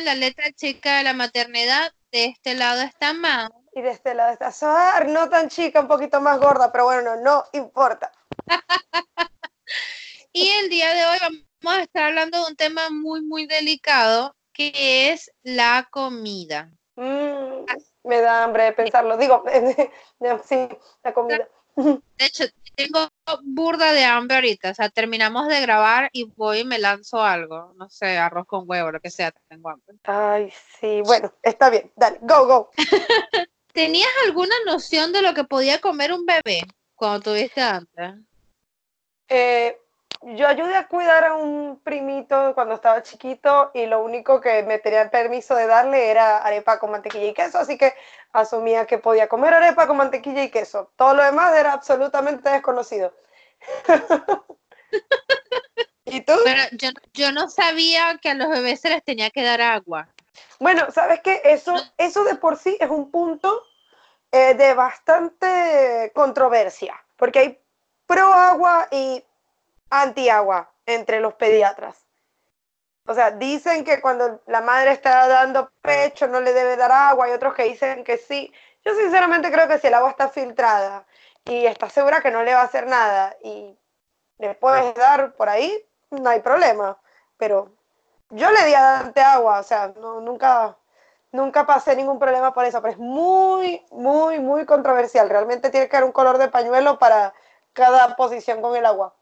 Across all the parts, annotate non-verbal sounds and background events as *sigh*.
la letra chica de la maternidad. De este lado está Mau. Y de este lado está Soar, no tan chica, un poquito más gorda, pero bueno, no importa. *laughs* y el día de hoy vamos a estar hablando de un tema muy, muy delicado, que es la comida. Mm, me da hambre de pensarlo. Digo, *laughs* sí, la comida. De hecho, tengo burda de hambre ahorita. O sea, terminamos de grabar y voy y me lanzo algo. No sé, arroz con huevo, lo que sea. Tengo hambre. Ay, sí. Bueno, está bien. Dale, go, go. *laughs* ¿Tenías alguna noción de lo que podía comer un bebé cuando tuviste antes? Eh, yo ayudé a cuidar a un primito cuando estaba chiquito y lo único que me tenía permiso de darle era arepa con mantequilla y queso, así que asumía que podía comer arepa con mantequilla y queso. Todo lo demás era absolutamente desconocido. *laughs* ¿Y tú? Pero yo, yo, no sabía que a los bebés se les tenía que dar agua. Bueno, ¿sabes qué? Eso, eso de por sí es un punto eh, de bastante controversia, porque hay pro agua y anti-agua entre los pediatras. O sea, dicen que cuando la madre está dando pecho no le debe dar agua, hay otros que dicen que sí. Yo sinceramente creo que si el agua está filtrada y está segura que no le va a hacer nada y le puedes dar por ahí, no hay problema. Pero yo le di a agua, o sea, no, nunca, nunca pasé ningún problema por eso, pero es muy, muy, muy controversial. Realmente tiene que haber un color de pañuelo para cada posición con el agua.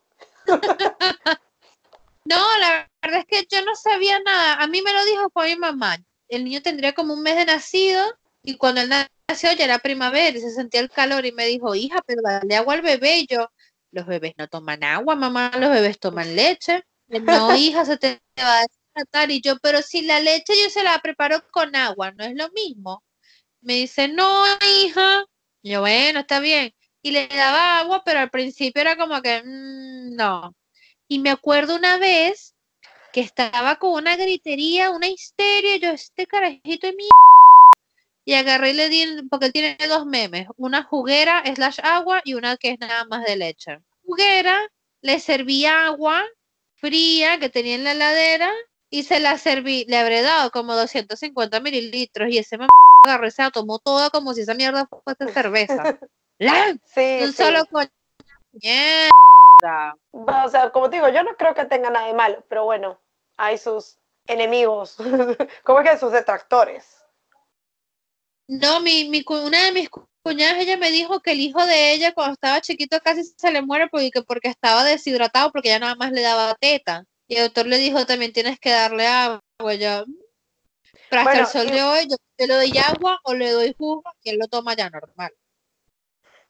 *laughs* no, la verdad es que yo no sabía nada. A mí me lo dijo fue mi mamá. El niño tendría como un mes de nacido y cuando él nació ya era primavera y se sentía el calor y me dijo, hija, pero dale agua al bebé. Y yo, los bebés no toman agua, mamá, los bebés toman leche. No, *laughs* hija, se te va a deshidratar. Y yo, pero si la leche yo se la preparo con agua, ¿no es lo mismo? Me dice, no, hija. yo, bueno, está bien y le daba agua, pero al principio era como que mm, no. Y me acuerdo una vez que estaba con una gritería, una histeria, yo este carajito de mi y agarré y le di, porque él tiene dos memes, una juguera slash agua y una que es nada más de leche. Juguera, le serví agua fría que tenía en la heladera y se la serví, le habré dado como 250 mililitros y ese me agarró y se la tomó toda como si esa mierda fuese cerveza. *laughs* Sí, un solo con... O sea, como te digo, yo no creo que tenga nada de malo, pero bueno, hay sus enemigos, *laughs* ¿cómo es que sus detractores? No, mi, mi, una de mis cuñadas, ella me dijo que el hijo de ella cuando estaba chiquito casi se le muere porque, porque estaba deshidratado porque ya nada más le daba teta. Y el doctor le dijo también tienes que darle agua. Yo, pero hasta el sol de hoy yo le doy agua o le doy jugo y él lo toma ya normal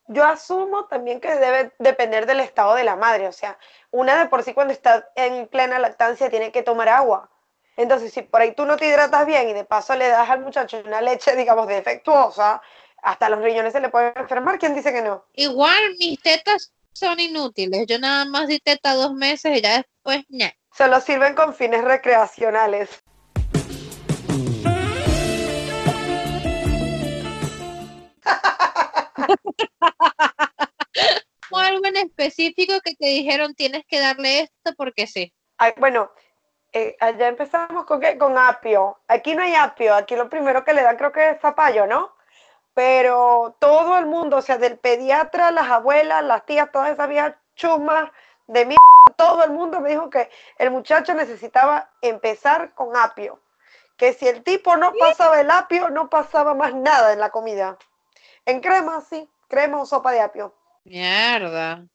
yo asumo también que debe depender del estado de la madre. O sea, una de por sí cuando está en plena lactancia tiene que tomar agua. Entonces, si por ahí tú no te hidratas bien y de paso le das al muchacho una leche, digamos, defectuosa, hasta los riñones se le pueden enfermar. ¿Quién dice que no? Igual mis tetas son inútiles. Yo nada más di teta dos meses y ya después, no. Solo sirven con fines recreacionales. *laughs* algo en específico que te dijeron tienes que darle esto porque sí? bueno, eh, allá empezamos con, con apio. Aquí no hay apio, aquí lo primero que le dan creo que es zapallo, ¿no? Pero todo el mundo, o sea, del pediatra, las abuelas, las tías, todas esas viejas chumas de mí, todo el mundo me dijo que el muchacho necesitaba empezar con apio. Que si el tipo no pasaba el apio, no pasaba más nada en la comida. En crema, sí, crema o sopa de apio. Mierda.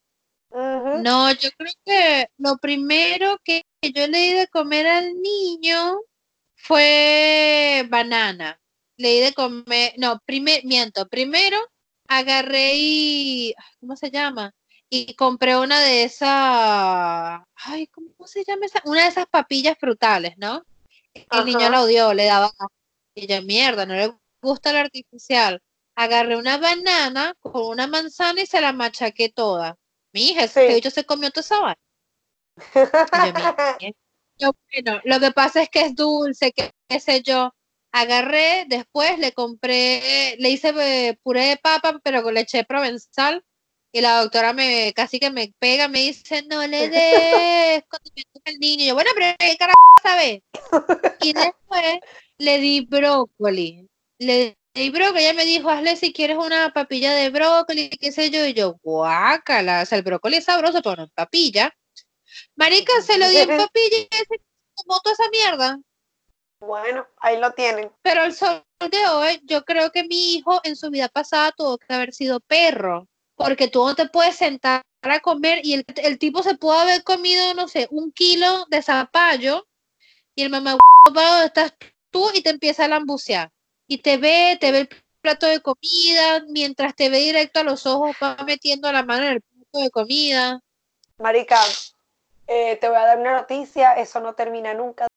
No, yo creo que lo primero que yo le di de comer al niño fue banana. Le di de comer, no, primer, miento, primero agarré y, ¿cómo se llama? Y compré una de esas, ay, ¿cómo se llama esa? Una de esas papillas frutales, ¿no? El niño la odió, le daba, y yo, mierda, no le gusta el artificial agarré una banana con una manzana y se la machaqué toda. Mi hija, ese bicho se comió toda esa *laughs* yo, bueno, lo que pasa es que es dulce, qué, sé yo. Agarré, después le compré, le hice eh, puré de papa, pero con leche provenzal. Y la doctora me casi que me pega, me dice, no le *laughs* des condimento al niño. yo, bueno, pero ¿qué carajo ver. Y *laughs* después le di brócoli. Le di brócoli, ella me dijo, hazle si quieres una papilla de brócoli, qué sé yo, y yo, guácala, o sea, el brócoli es sabroso, pero no en papilla. Marica, se lo di en *laughs* papilla y se tomó toda esa mierda. Bueno, ahí lo tienen. Pero el sol de hoy, yo creo que mi hijo en su vida pasada tuvo que haber sido perro, porque tú no te puedes sentar a comer y el, el tipo se pudo haber comido, no sé, un kilo de zapallo y el mamá, ¿dónde estás tú? Y te empieza a lambucear. Y te ve, te ve el plato de comida, mientras te ve directo a los ojos, va metiendo la mano en el plato de comida. Marica, eh, te voy a dar una noticia, eso no termina nunca.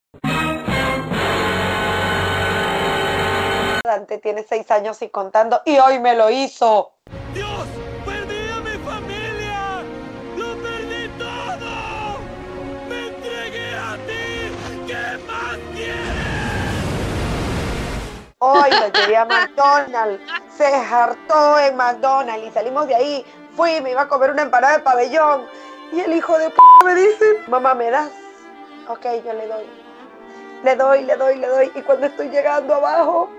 Dante tiene seis años y contando, y hoy me lo hizo. ¡Dios! ¡Perdí a mi familia! ¡Lo perdí todo! ¡Me entregué a ti! ¿Qué más quieres? Hoy lo llevé a McDonald's, se hartó en McDonald's y salimos de ahí. Fui, me iba a comer una empanada de pabellón y el hijo de p me dice, mamá, ¿me das? Ok, yo le doy. Le doy, le doy, le doy. Y cuando estoy llegando abajo,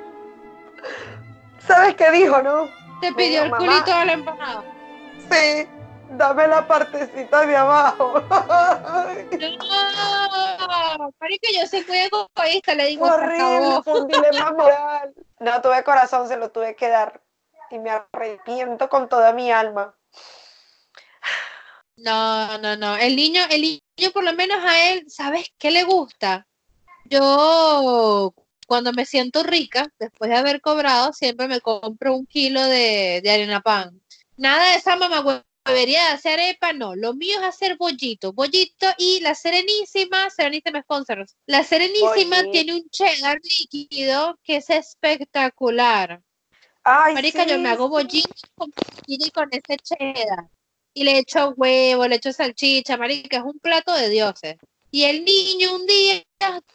¿sabes qué dijo, no? Te Me pidió dijo, el "Mamá, culito de la empanada. Sí, dame la partecita de abajo. *laughs* No, marica, yo soy muy egoísta, le digo, Horrible, fue un dilema moral. No tuve corazón, se lo tuve que dar. Y me arrepiento con toda mi alma. No, no, no. El niño, el niño por lo menos a él, ¿sabes qué le gusta? Yo cuando me siento rica, después de haber cobrado, siempre me compro un kilo de, de harina pan. Nada de esa mamá debería de hacer arepa, no. Lo mío es hacer bollito, bollito y la serenísima, serenísima sponsors. La serenísima tiene un cheddar líquido que es espectacular. Ay, Marica, yo me hago bollito con y con ese cheddar. Y le echo huevo, le echo salchicha, marica, es un plato de dioses. Y el niño un día,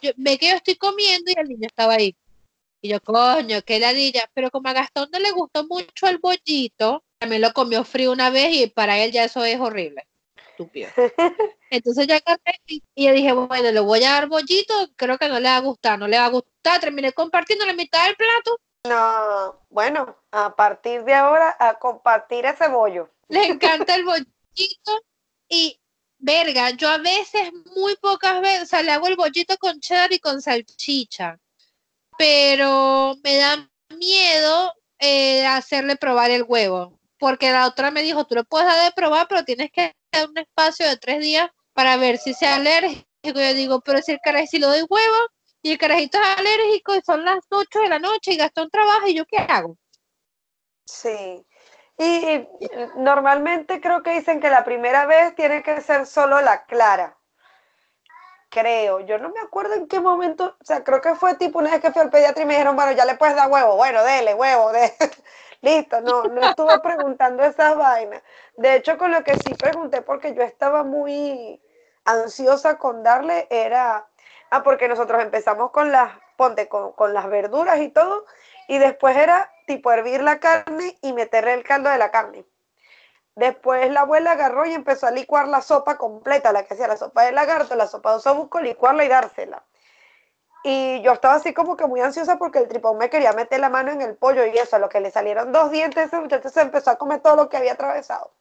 yo, ve que yo estoy comiendo y el niño estaba ahí. Y yo, coño, qué ladilla. Pero como a Gastón no le gustó mucho el bollito, también lo comió frío una vez y para él ya eso es horrible. Estúpido. *laughs* Entonces yo agarré y yo dije, bueno, le voy a dar bollito, creo que no le va a gustar, no le va a gustar. Terminé compartiendo la mitad del plato. No, bueno, a partir de ahora a compartir ese bollo. le encanta el bollito y verga, yo a veces, muy pocas veces, o sea, le hago el bollito con cheddar y con salchicha, pero me da miedo eh, hacerle probar el huevo, porque la otra me dijo, tú lo puedes dar de probar, pero tienes que dar un espacio de tres días para ver si sea alérgico. Yo digo, pero si el carajito, si lo doy huevo y el carajito es alérgico y son las 8 de la noche y Gastón trabaja, ¿y yo qué hago? Sí. Y normalmente creo que dicen que la primera vez tiene que ser solo la clara. Creo, yo no me acuerdo en qué momento, o sea, creo que fue tipo una vez que fui al pediatra y me dijeron, bueno, ya le puedes dar huevo, bueno, dele huevo, de... *laughs* listo, no, no estuve preguntando esas vainas. De hecho, con lo que sí pregunté, porque yo estaba muy ansiosa con darle, era, ah, porque nosotros empezamos con las, ponte, con, con las verduras y todo, y después era tipo hervir la carne y meterle el caldo de la carne. Después la abuela agarró y empezó a licuar la sopa completa, la que hacía la sopa de lagarto, la sopa de osobuco, licuarla y dársela. Y yo estaba así como que muy ansiosa porque el tripón me quería meter la mano en el pollo y eso, a lo que le salieron dos dientes, ese muchacho se empezó a comer todo lo que había atravesado.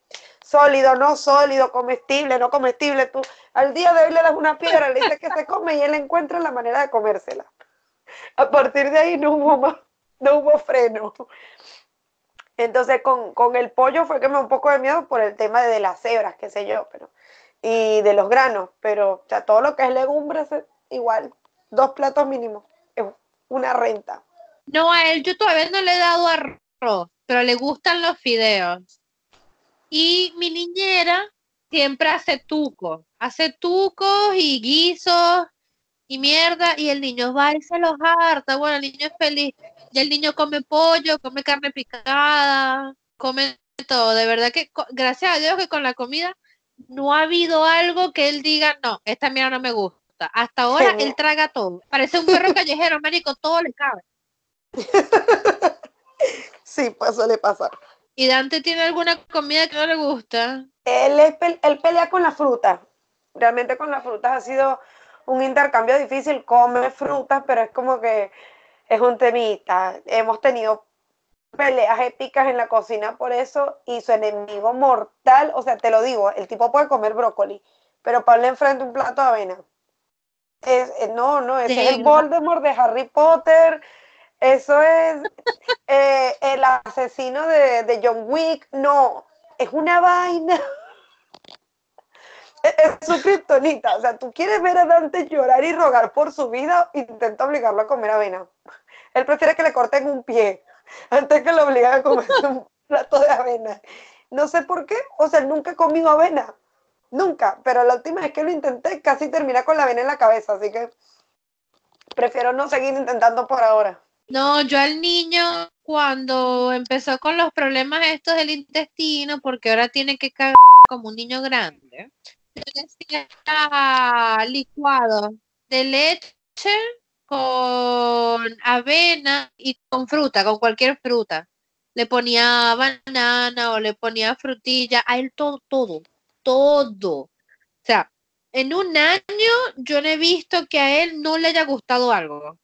Sólido, no sólido, comestible, no comestible. Tú al día de hoy le das una piedra, le dices que se come y él encuentra la manera de comérsela. A partir de ahí no hubo más, no hubo freno. Entonces con, con el pollo fue que me un poco de miedo por el tema de, de las cebras, qué sé yo, pero y de los granos, pero o sea, todo lo que es legumbres igual, dos platos mínimos, es una renta. No, a él yo todavía no le he dado arroz, pero le gustan los fideos. Y mi niñera siempre hace tucos, hace tucos y guisos y mierda, y el niño va y se los harta. Bueno, el niño es feliz. Y el niño come pollo, come carne picada, come todo. De verdad que, gracias a Dios que con la comida no ha habido algo que él diga, no, esta mierda no me gusta. Hasta ahora él traga todo. Parece un perro *laughs* callejero, marico, todo le cabe. *laughs* Sí, pues suele pasar. ¿Y Dante tiene alguna comida que no le gusta? Él, es él pelea con la fruta. Realmente con las frutas ha sido un intercambio difícil, come frutas, pero es como que es un temita. Hemos tenido peleas épicas en la cocina por eso y su enemigo mortal, o sea, te lo digo, el tipo puede comer brócoli, pero Pablo enfrente un plato de avena. Es, eh, no, no, ese es el Voldemort de Harry Potter, eso es eh, el asesino de, John Wick, no, es una vaina. Es su kriptonita. O sea, tú quieres ver a Dante llorar y rogar por su vida, intenta obligarlo a comer avena. Él prefiere que le corten un pie antes que lo obliguen a comer un plato de avena. No sé por qué, o sea, nunca he comido avena. Nunca, pero la última vez que lo intenté casi terminé con la avena en la cabeza, así que prefiero no seguir intentando por ahora. No, yo al niño cuando empezó con los problemas estos del intestino, porque ahora tiene que cagar como un niño grande, yo decía licuado de leche con avena y con fruta, con cualquier fruta. Le ponía banana o le ponía frutilla, a él todo, todo, todo. O sea, en un año yo no he visto que a él no le haya gustado algo.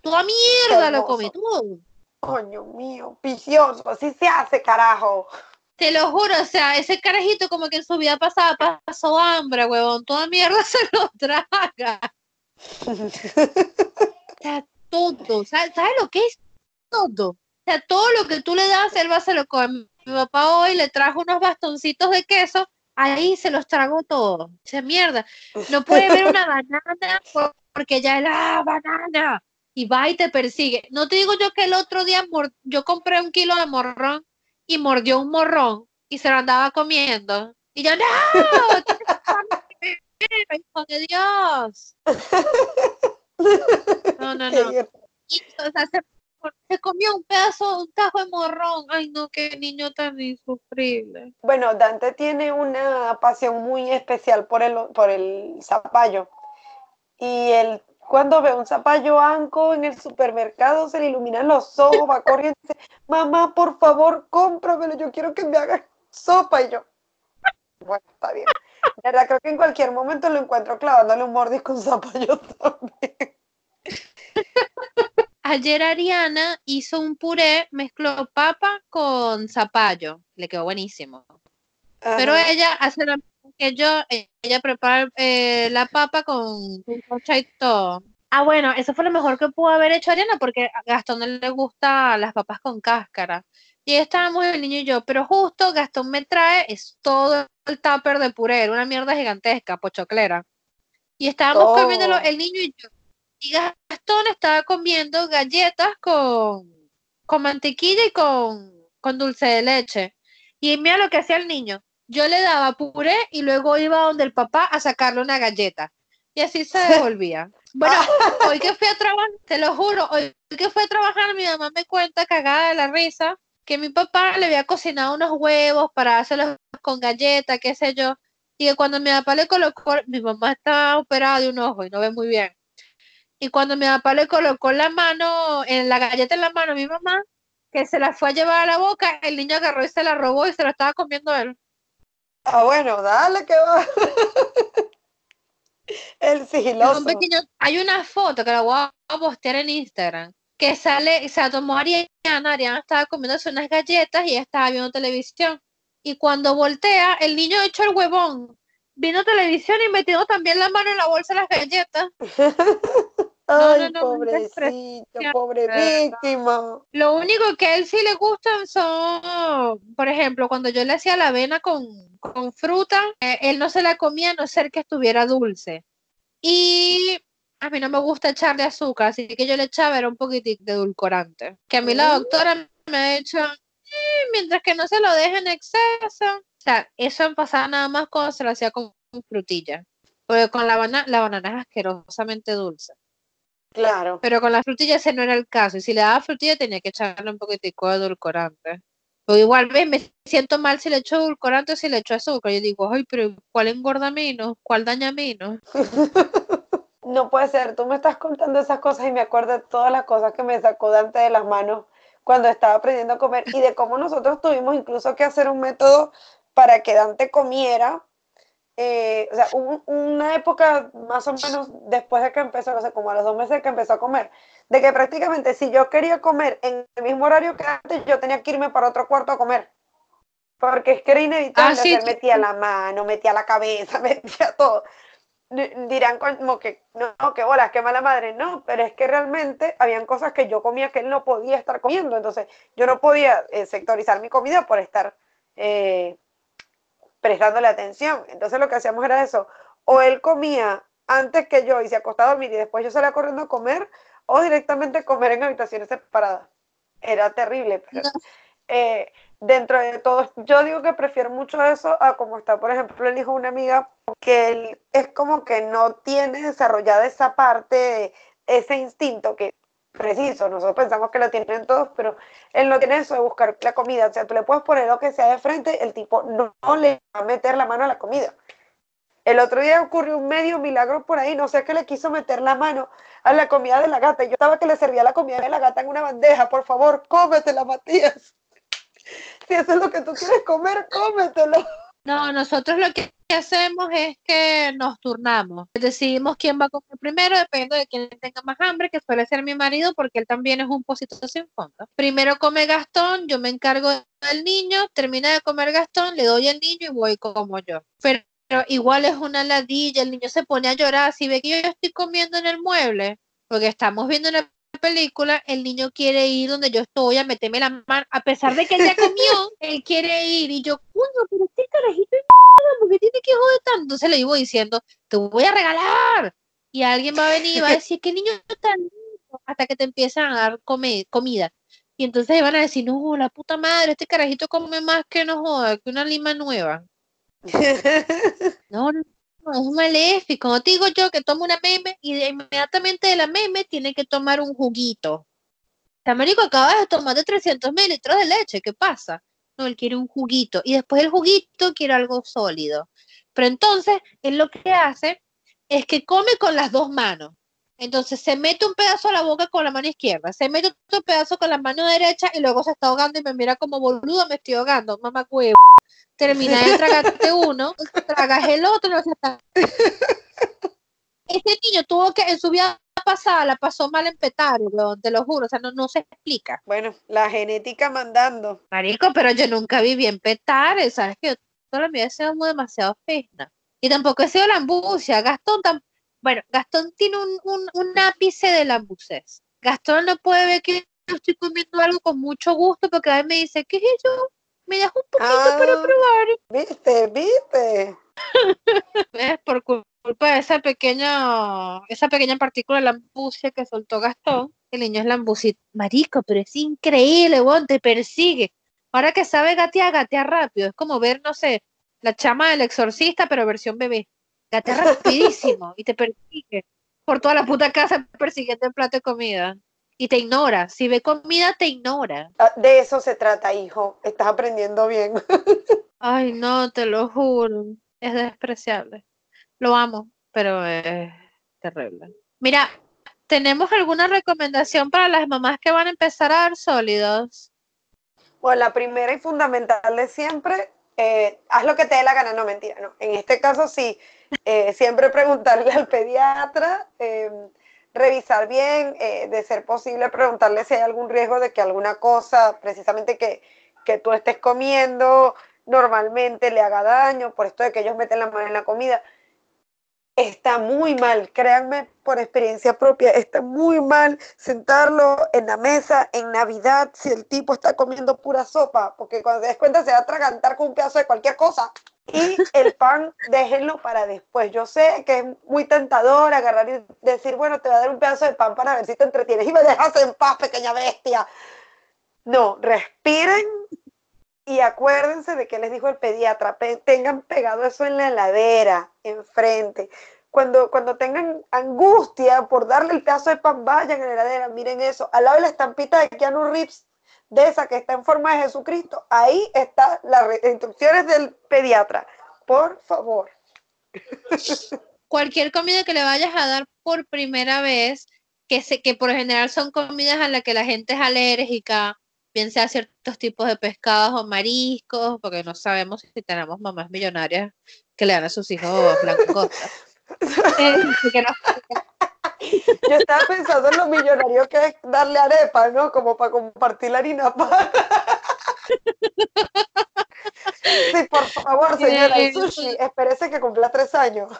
Toda mierda lo come, todo. Coño mío, vicioso, así se hace, carajo. Te lo juro, o sea, ese carajito como que en su vida pasada pasó hambre, huevón, toda mierda *laughs* se lo traga. o sea, todo, ¿sabes, lo que es todo? O sea, todo lo que tú le das, él va a se lo come. Mi papá hoy le trajo unos bastoncitos de queso, ahí se los trago todo. O sea, mierda, no puede ver una banana porque ya es la banana y va y te persigue. No te digo yo que el otro día yo compré un kilo de morrón y mordió un morrón y se lo andaba comiendo. Y yo, no, hijo de Dios. *laughs* No, no, no. se, comió un pedazo, un tajo de morrón. Ay, no, qué niño tan insufrible. Bueno, Dante tiene una pasión muy especial por el, por el zapallo. Y el cuando ve un zapallo anco en el supermercado, se le iluminan los ojos, va corriendo y dice, mamá, por favor, cómpramelo, yo quiero que me haga sopa. Y yo, bueno, está bien. De verdad, creo que en cualquier momento lo encuentro clavándole un mordisco un zapallo también. Ayer Ariana hizo un puré, mezcló papa con zapallo, le quedó buenísimo. Pero ella hace la que yo, ella prepara eh, la papa con, con todo. Ah, bueno, eso fue lo mejor que pudo haber hecho Ariana porque a Gastón no le gusta las papas con cáscara. Y estábamos el niño y yo, pero justo Gastón me trae es todo el tupper de puré, una mierda gigantesca, pochoclera. Y estábamos comiendo el niño y yo. Y Gastón estaba comiendo galletas con, con mantequilla y con, con dulce de leche. Y mira lo que hacía el niño yo le daba puré y luego iba donde el papá a sacarle una galleta. Y así se *laughs* devolvía. Bueno, *laughs* hoy que fui a trabajar, te lo juro, hoy que fui a trabajar, mi mamá me cuenta cagada de la risa que mi papá le había cocinado unos huevos para hacerlos con galleta, qué sé yo, y que cuando mi papá le colocó, mi mamá estaba operada de un ojo y no ve muy bien. Y cuando mi papá le colocó la mano, en la galleta en la mano a mi mamá, que se la fue a llevar a la boca, el niño agarró y se la robó y se la estaba comiendo él. Ah, bueno, dale que va. *laughs* El sigiloso. hay una foto que la voy a postear en Instagram que sale, se tomó Ariana, Ariana estaba comiéndose unas galletas y ella estaba viendo televisión. Y cuando voltea, el niño echó el huevón, vino televisión y metió también la mano en la bolsa de las galletas. *laughs* Ay, pobrecito, pobre víctima. Lo único que a él sí le gustan son, por ejemplo, cuando yo le hacía la avena con, fruta, eh, él no se la comía a no ser que estuviera dulce. Y a mí no me gusta echarle azúcar, así que yo le echaba era un poquitito de edulcorante. Que a mí la doctora me ha dicho, eh, mientras que no se lo deje en exceso. O sea, eso pasaba nada más cuando se lo hacía con frutilla. Porque con la, banana, la banana es asquerosamente dulce. Claro. Pero con la frutilla ese no era el caso. Y si le daba frutilla tenía que echarle un poquitico de edulcorante. Pero igual, ves, me siento mal si le echo edulcorante o si le echo azúcar. Yo digo, ay, pero ¿cuál engorda menos? ¿Cuál daña menos? *laughs* no puede ser. Tú me estás contando esas cosas y me acuerdo de todas las cosas que me sacó Dante de las manos cuando estaba aprendiendo a comer y de cómo nosotros tuvimos incluso que hacer un método para que Dante comiera eh, o sea, una época más o menos después de que empezó, o sea, como a los dos meses de que empezó a comer, de que prácticamente si yo quería comer en el mismo horario que antes, yo tenía que irme para otro cuarto a comer. Porque es que era inevitable, Ah, sí, o sea, sí. metía la mano, metía la cabeza, *laughs* metía todo. Di- Dirán como que, no, que bolas, qué mala madre. No, pero es que realmente habían cosas que yo comía que él no podía estar comiendo. Entonces, yo no podía eh, sectorizar mi comida por estar eh, prestándole atención. Entonces, lo que hacíamos era eso. O él comía antes que yo y se acostaba a dormir y después yo salía corriendo a comer, o directamente comer en habitaciones separadas. Era terrible, pero No. eh, dentro de todo, yo digo que prefiero mucho eso a como está, por ejemplo, el hijo de una amiga que él es como que no tiene desarrollada esa parte, ese instinto que preciso, nosotros pensamos que lo tienen todos, pero él no tiene eso de buscar la comida, o sea, tú le puedes poner lo que sea de frente, el tipo no, le va a meter la mano a la comida. El otro día ocurrió un medio milagro por ahí, no sé qué le quiso meter la mano a la comida de la gata. Yo estaba que le servía la comida de la gata en una bandeja, por favor, cómetela, Matías. *laughs* Si eso es lo que tú quieres comer, cómetelo. No, nosotros lo que hacemos es que nos turnamos. Decidimos quién va a comer primero, dependiendo de quién tenga más hambre, que suele ser mi marido, porque él también es un pocito sin fondo. Primero come Gastón, yo me encargo del niño, termina de comer Gastón, le doy el niño y voy como yo. Pero, igual es una ladilla, el niño se pone a llorar, si ve que yo estoy comiendo en el mueble, porque estamos viendo una película, el niño quiere ir donde yo estoy a meterme la mano, a pesar de que él ya comió, él quiere ir y yo, coño, pero porque tiene que joder tanto. Entonces le iba diciendo, te voy a regalar. Y alguien va a venir y va a decir, qué niño tan lindo, hasta que te empiezan a dar comida. Y entonces van a decir, no, la puta madre, este carajito come más que no joda, que una lima nueva. *laughs* No, no, no, es maléfico. No te digo yo que toma una meme y de inmediatamente de la meme tiene que tomar un juguito. O sea, marico, acabas de tomar de 300 mililitros de leche, ¿qué pasa? No, él quiere un juguito y después el juguito quiere algo sólido. Pero entonces, él lo que hace es que come con las dos manos. Entonces se mete un pedazo a la boca con la mano izquierda, se mete otro pedazo con la mano derecha y luego se está ahogando y me mira como boludo, me estoy ahogando, mamá huevo. Termina de tragarte *laughs* uno, tragas el otro, no se está. *laughs* Ese niño tuvo que, en su vida pasada, la pasó mal en petario, weón, te lo juro, o sea, no, no se explica. Bueno, la genética mandando. Marico, pero yo nunca viví en Petare, ¿sabes? Que yo toda mi vida he sido muy demasiado fina. Y tampoco he sido lambucia. Gastón, bueno, Gastón tiene un, un, un ápice de lambuces. Gastón no puede ver que yo estoy comiendo algo con mucho gusto porque a veces me dice, ¿qué es eso? Me das un poquito para Ah. probar. ¿Viste? ¿Viste? *laughs* ¿Ves? Por cul- culpa de esa pequeña, esa pequeña partícula de lambucia que soltó Gastón, el niño es lambucito. Marico, pero es increíble, weón, te persigue. Ahora que sabe gatear, gatea rápido. Es como ver, no sé, la chama del exorcista, pero versión bebé. Gatea rapidísimo y te persigue por toda la puta casa persiguiendo el plato de comida. Y te ignora. Si ve comida, te ignora. Ah, De eso se trata, hijo. Estás aprendiendo bien. *laughs* Ay, no, te lo juro. Es despreciable. Lo amo, pero es terrible. Mira, ¿tenemos alguna recomendación para las mamás que van a empezar a dar sólidos? Bueno, la primera y fundamental de siempre, eh, haz lo que te dé la gana, no mentira, no. En este caso sí, eh, *laughs* siempre preguntarle al pediatra, eh, revisar bien, eh, de ser posible preguntarle si hay algún riesgo de que alguna cosa, precisamente que, que tú estés comiendo normalmente le haga daño, por esto de que ellos meten la mano en la comida. Está muy mal, créanme por experiencia propia, está muy mal sentarlo en la mesa en Navidad si el tipo está comiendo pura sopa, porque cuando te des cuenta se va a atragantar con un pedazo de cualquier cosa. Y el pan, déjenlo para después. Yo sé que es muy tentador agarrar y decir, bueno, te voy a dar un pedazo de pan para ver si te entretienes y me dejas en paz, pequeña bestia. No, respiren y acuérdense de que les dijo el pediatra, pe- tengan pegado eso en la heladera, enfrente. Cuando, cuando tengan angustia por darle el pedazo de pan, vayan a la heladera, miren eso. Al lado de la estampita de Keanu Reeves, de esa que está en forma de Jesucristo, ahí están las instrucciones del pediatra. Por favor. *laughs* Cualquier comida que le vayas a dar por primera vez, que, se, que por general son comidas a las que la gente es alérgica, bien sea ciertos tipos de pescados o mariscos, porque no sabemos si tenemos mamás millonarias que le dan a sus hijos. Eh, que no- Yo estaba pensando en lo millonario que es darle arepa, ¿no? Como para compartir la harina pan. Sí, por favor, señora, el sushi, espérese que cumpla tres años.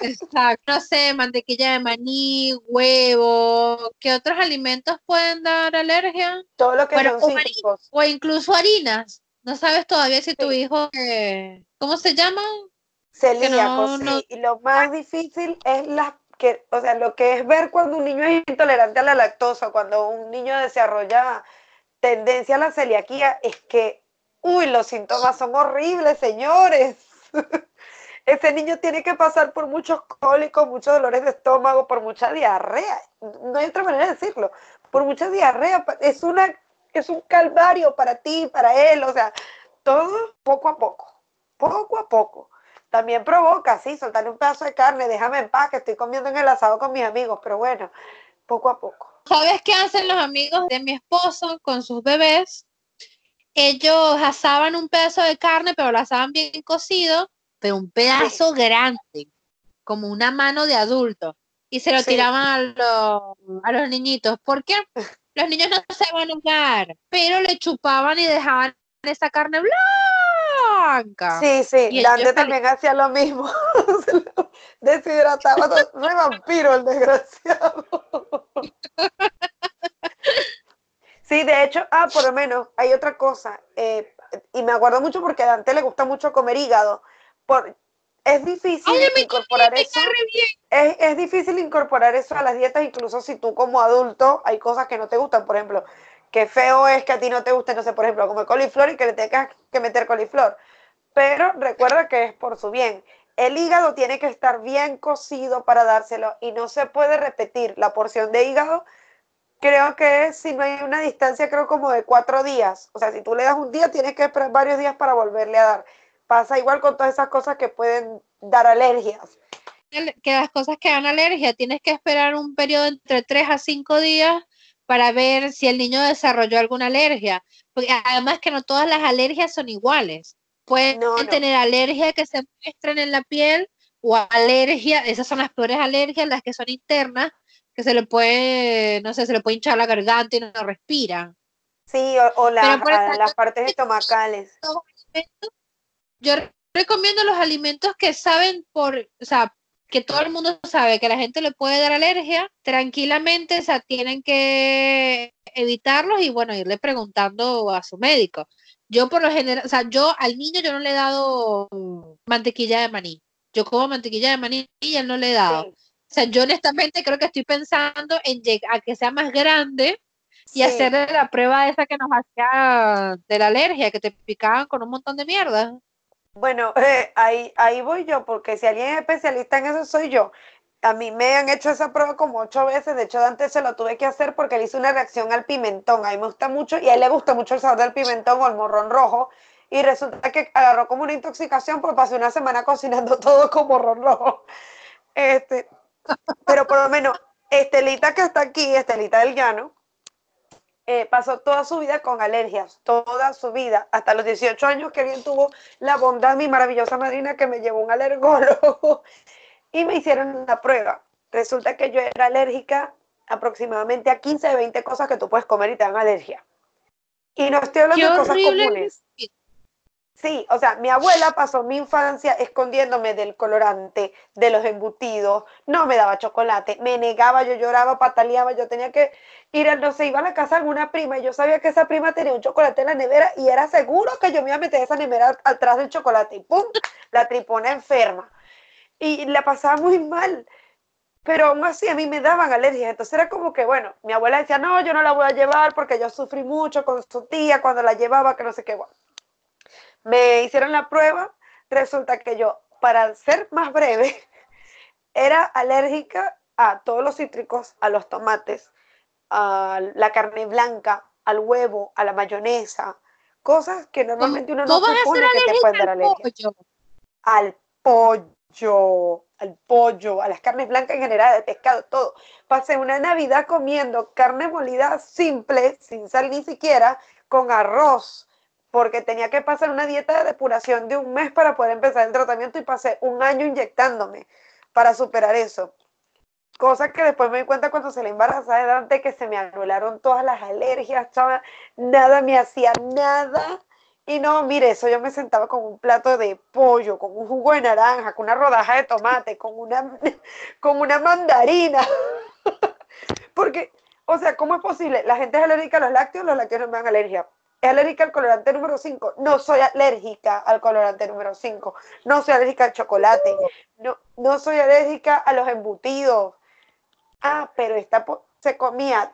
Exacto. No sé, mantequilla de maní, huevo. ¿Qué otros alimentos pueden dar alergia? Todo lo que Bueno, son o maní. O incluso harinas. No sabes todavía si tu hijo, eh, ¿cómo se llama? No- no- sí. Y lo más difícil es la que, o sea, lo que es ver cuando un niño es intolerante a la lactosa, cuando un niño desarrolla tendencia a la celiaquía, es que, uy, los síntomas son horribles, señores. *laughs* Ese niño tiene que pasar por muchos cólicos, muchos dolores de estómago, por mucha diarrea. No hay otra manera de decirlo. Por mucha diarrea. Es una, es un calvario para ti, para él. O sea, todo poco a poco. Poco a poco. También provoca, sí, soltarle un pedazo de carne, déjame en paz, que estoy comiendo en el asado con mis amigos, pero bueno, poco a poco. ¿Sabes qué hacen los amigos de mi esposo con sus bebés? Ellos asaban un pedazo de carne, pero lo asaban bien cocido, pero un pedazo grande, como una mano de adulto, y se lo Sí. tiraban a los, a los niñitos. ¿Por qué? *laughs* Los niños no se van a ahogar, pero le chupaban y dejaban esa carne blanca. Sí, sí, Y Dante también hacía lo mismo. *laughs* Se lo Deshidrataba, re vampiro el desgraciado. *laughs* Sí, de hecho, ah, por lo menos, hay otra cosa, eh, y me acuerdo mucho porque a Dante le gusta mucho comer hígado. Por, es difícil Ay, incorporar Me eso. Es, es difícil incorporar eso a las dietas, incluso si tú como adulto hay cosas que no te gustan. Por ejemplo, qué feo es que a ti no te guste, no sé, por ejemplo, comer coliflor y que le tengas que meter coliflor. Pero recuerda que es por su bien. El hígado tiene que estar bien cocido para dárselo y no se puede repetir la porción de hígado. Creo que si no hay una distancia, creo como de cuatro días. O sea, si tú le das un día, tienes que esperar varios días para volverle a dar. Pasa igual con todas esas cosas que pueden dar alergias. que las cosas que dan alergia tienes que esperar un periodo entre 3 a 5 días para ver si el niño desarrolló alguna alergia. Porque además que no todas las alergias son iguales. Pueden No, no. tener alergia que se muestran en la piel o alergia, esas son las peores alergias, las que son internas, que se le puede, no sé, se le puede hinchar la garganta y no respira. Sí, o, o las, por a ejemplo, las partes estomacales. alimentos, yo recomiendo los alimentos que saben por, o sea, que todo el mundo sabe que la gente le puede dar alergia, tranquilamente, o sea, tienen que evitarlos y bueno, irle preguntando a su médico. Yo por lo general, o sea, yo al niño yo no le he dado mantequilla de maní. Yo como mantequilla de maní y él no le he dado. Sí, O sea, yo honestamente creo que estoy pensando en llegar a que sea más grande y sí. hacerle la prueba esa que nos hacía de la alergia, que te picaban con un montón de mierda. Bueno, *laughs* eh, ahí, ahí voy yo, porque si alguien es especialista en eso soy yo. A mí me han hecho esa prueba como ocho veces, de hecho antes se lo tuve que hacer porque le hice una reacción al pimentón, a mí me gusta mucho y a él le gusta mucho el sabor del pimentón o el morrón rojo y resulta que agarró como una intoxicación porque pasé una semana cocinando *laughs* todo con morrón rojo. Este, pero por lo menos Estelita que está aquí, Estelita del Llano, eh, pasó toda su vida con alergias, toda su vida, hasta los 18 años que bien tuvo la bondad, mi maravillosa madrina, que me llevó un alergólogo *laughs* y me hicieron una prueba. Resulta que yo era alérgica aproximadamente a 15 de 20 cosas que tú puedes comer y te dan alergia. Y no estoy hablando Qué de cosas comunes. Sí, o sea, mi abuela pasó mi infancia escondiéndome del colorante, de los embutidos, no me daba chocolate, me negaba, yo lloraba, pataleaba, yo tenía que ir, no sé, iba a la casa de alguna prima y yo sabía que esa prima tenía un chocolate en la nevera y era seguro que yo me iba a meter esa nevera atrás del chocolate y ¡pum! La tripona enferma. Y la pasaba muy mal, pero aún así a mí me daban alergias, entonces era como que, bueno, mi abuela decía, no, yo no la voy a llevar porque yo sufrí mucho con su tía cuando la llevaba, que no sé qué, bueno. Me hicieron la prueba, resulta que yo, para ser más breve, *laughs* era alérgica a todos los cítricos, a los tomates, a la carne blanca, al huevo, a la mayonesa, cosas que normalmente uno no ¿Cómo vas a supone que te pueden dar alérgica al alergia. pollo? Al pollo, al pollo, a las carnes blancas en general, de pescado, todo. Pasé una Navidad comiendo carne molida simple, sin sal ni siquiera, con arroz, porque tenía que pasar una dieta de depuración de un mes para poder empezar el tratamiento y pasé un año inyectándome para superar eso. Cosa que después me di cuenta cuando se le embarazada de Dante que se me anularon todas las alergias, chava, nada me hacía nada. Y no, mire, eso yo me sentaba con un plato de pollo, con un jugo de naranja, con una rodaja de tomate, con una, *laughs* con una mandarina. *laughs* Porque, o sea, ¿cómo es posible? La gente es alérgica a los lácteos, los lácteos no me dan alergia. Es alérgica al colorante número 5. No soy alérgica al colorante número 5. No soy alérgica al chocolate. No, no soy alérgica a los embutidos. Ah, pero esta se comía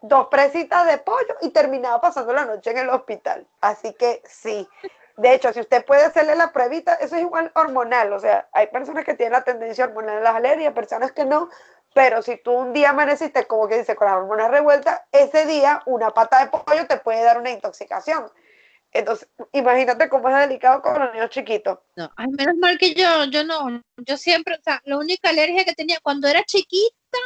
dos presitas de pollo y terminaba pasando la noche en el hospital. Así que sí. De hecho, si usted puede hacerle la pruebita, eso es igual hormonal. O sea, hay personas que tienen la tendencia hormonal a las alergias, personas que no. Pero si tú un día amaneciste, como que dice, con las hormonas revueltas, ese día una pata de pollo te puede dar una intoxicación. Entonces, imagínate cómo es delicado con los niños chiquitos. No, ay, menos mal que yo, yo no, yo siempre, o sea, la única alergia que tenía cuando era chiquita,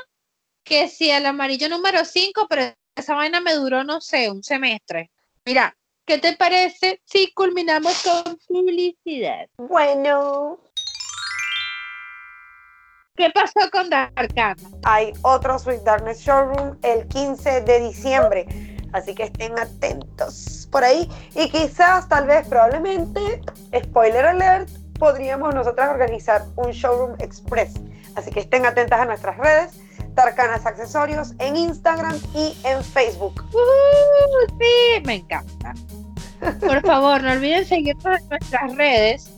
que si el amarillo número 5, pero esa vaina me duró, no sé, un semestre. Mira, ¿qué te parece si culminamos con publicidad? Bueno, ¿Qué pasó con Darkana? hay otro Sweet Darkness Showroom el 15 de diciembre. Así que estén atentos por ahí. Y quizás, tal vez, probablemente, spoiler alert, podríamos nosotras organizar un Showroom Express. Así que estén atentas a nuestras redes. Tarcanas Accesorios en Instagram y en Facebook. Uh, sí, me encanta. Por favor, no olviden seguirnos en nuestras redes,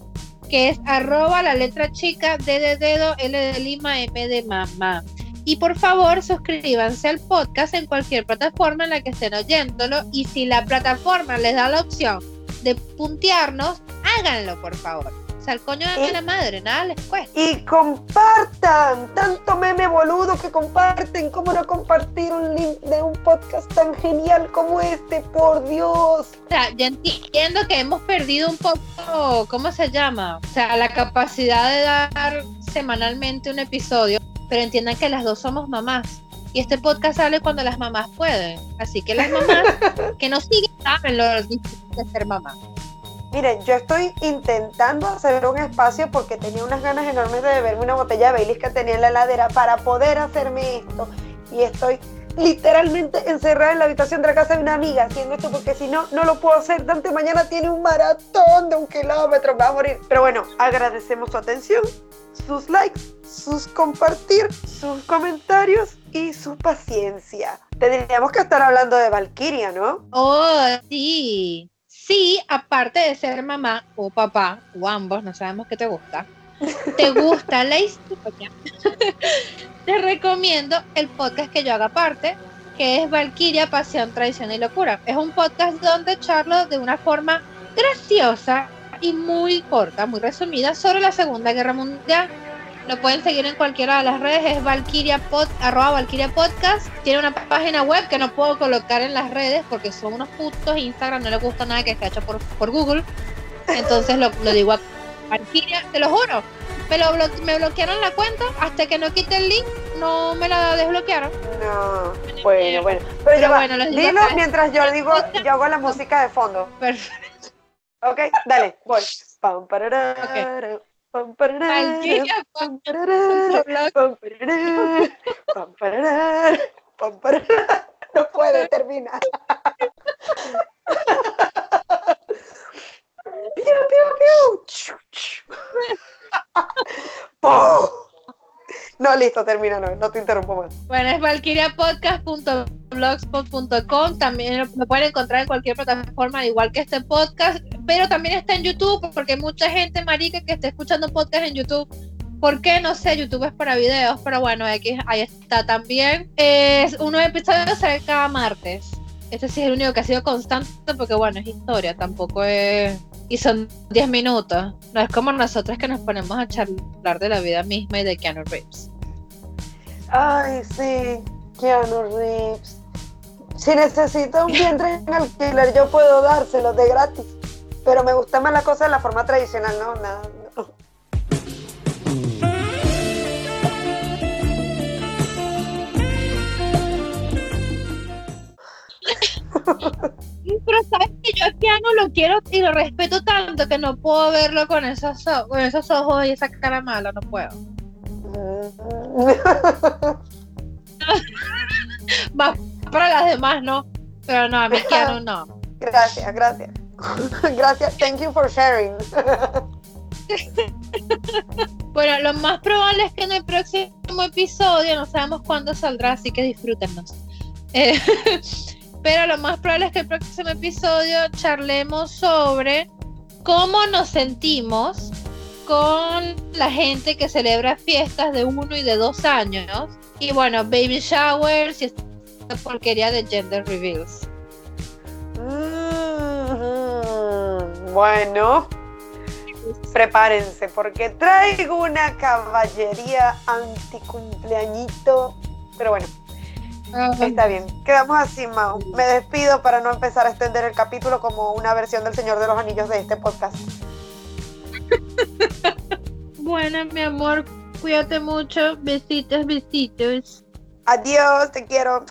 que es arroba la letra chica, D de dedo, L de Lima, M de mamá. Y por favor, suscríbanse al podcast en cualquier plataforma en la que estén oyéndolo. Y si la plataforma les da la opción de puntearnos, háganlo, por favor. O sea, el coño de Y- la madre, nada les cuesta. Y compartan, tanto meme boludo que comparten, ¿cómo no compartir un link de un podcast tan genial como este? Por Dios. O sea, ya entiendo que hemos perdido un poco, ¿cómo se llama? O sea, la capacidad de dar semanalmente un episodio, pero entiendan que las dos somos mamás. Y este podcast sale cuando las mamás pueden. Así que las mamás *laughs* que nos siguen saben lo difícil de ser mamá. Miren, yo estoy intentando hacer un espacio porque tenía unas ganas enormes de beberme una botella de Baileys que tenía en la heladera para poder hacerme esto. Y estoy literalmente encerrada en la habitación de la casa de una amiga haciendo esto porque si no, no lo puedo hacer. Dante mañana tiene un maratón de un kilómetro, me va a morir. Pero bueno, agradecemos su atención, sus likes, sus compartir, sus comentarios y su paciencia. Tendríamos que estar hablando de Valkyria, ¿no? Oh, sí. Sí, aparte de ser mamá o papá, o ambos, no sabemos qué te gusta, te *laughs* gusta la historia, *laughs* te recomiendo el podcast que yo haga parte, que es Valkyria, Pasión, Traición y Locura. Es un podcast donde charlo de una forma graciosa y muy corta, muy resumida, sobre la Segunda Guerra Mundial. Lo pueden seguir en cualquiera de las redes, es Valkyria Pod, arroba Valkyria Podcast. Tiene una página web que no puedo colocar en las redes porque son unos putos. Instagram no le gusta nada que esté hecho por, por Google. Entonces lo, lo digo a Valkyria, te lo juro. Me, lo blo- me bloquearon la cuenta hasta que no quite el link, no me la desbloquearon. No, bueno, bueno. Pero, ya Pero va, bueno, dilo mientras yo digo, yo hago la música de fondo. Perfecto. Ok, dale, voy. Pam, parará, Valkyria. No puede terminar. Piu, piu, piu. *laughs* ¡Pum! No, listo, termina, no, no te interrumpo más. Bueno, es valkyriapodcast.blogspot.com. También lo- pueden encontrar en cualquier plataforma, igual que este podcast. Pero también está en YouTube, porque hay mucha gente marica que está escuchando podcast en YouTube. ¿Por qué? No sé, YouTube es para videos, pero bueno, X, ahí está también. Es un nuevo episodio sale cada martes. Este sí es el único que ha sido constante, porque bueno, es historia, tampoco es... Y son 10 minutos. No es como nosotros que nos ponemos a charlar de la vida misma y de Keanu Reeves. Ay, sí, Keanu Reeves. Si necesito un vientre en alquiler, yo puedo dárselo de gratis. Pero me gusta más la cosa de la forma tradicional, no, nada. no. *laughs* Pero sabes que yo a Keanu lo quiero y lo respeto tanto que no puedo verlo con esos, con esos ojos y esa cara mala, no puedo. *laughs* Va para las demás, no. Pero no, a mí Keanu *laughs* no. gracias, gracias. *laughs* Gracias, thank you for sharing. Bueno, lo más probable es que en el próximo episodio, no sabemos cuándo saldrá, así que disfrútenos. Eh, pero lo más probable es que el próximo episodio charlemos sobre cómo nos sentimos con la gente que celebra fiestas de uno y de dos años. Y bueno, baby showers y esta porquería de gender reveals. Mm, bueno, prepárense porque traigo una caballería anticumpleañito. Pero bueno, está bien. Quedamos así, Mau. Me despido para no empezar a extender el capítulo como una versión del Señor de los Anillos de este podcast. *laughs* Bueno, mi amor, cuídate mucho. Besitos, besitos. Adiós, te quiero.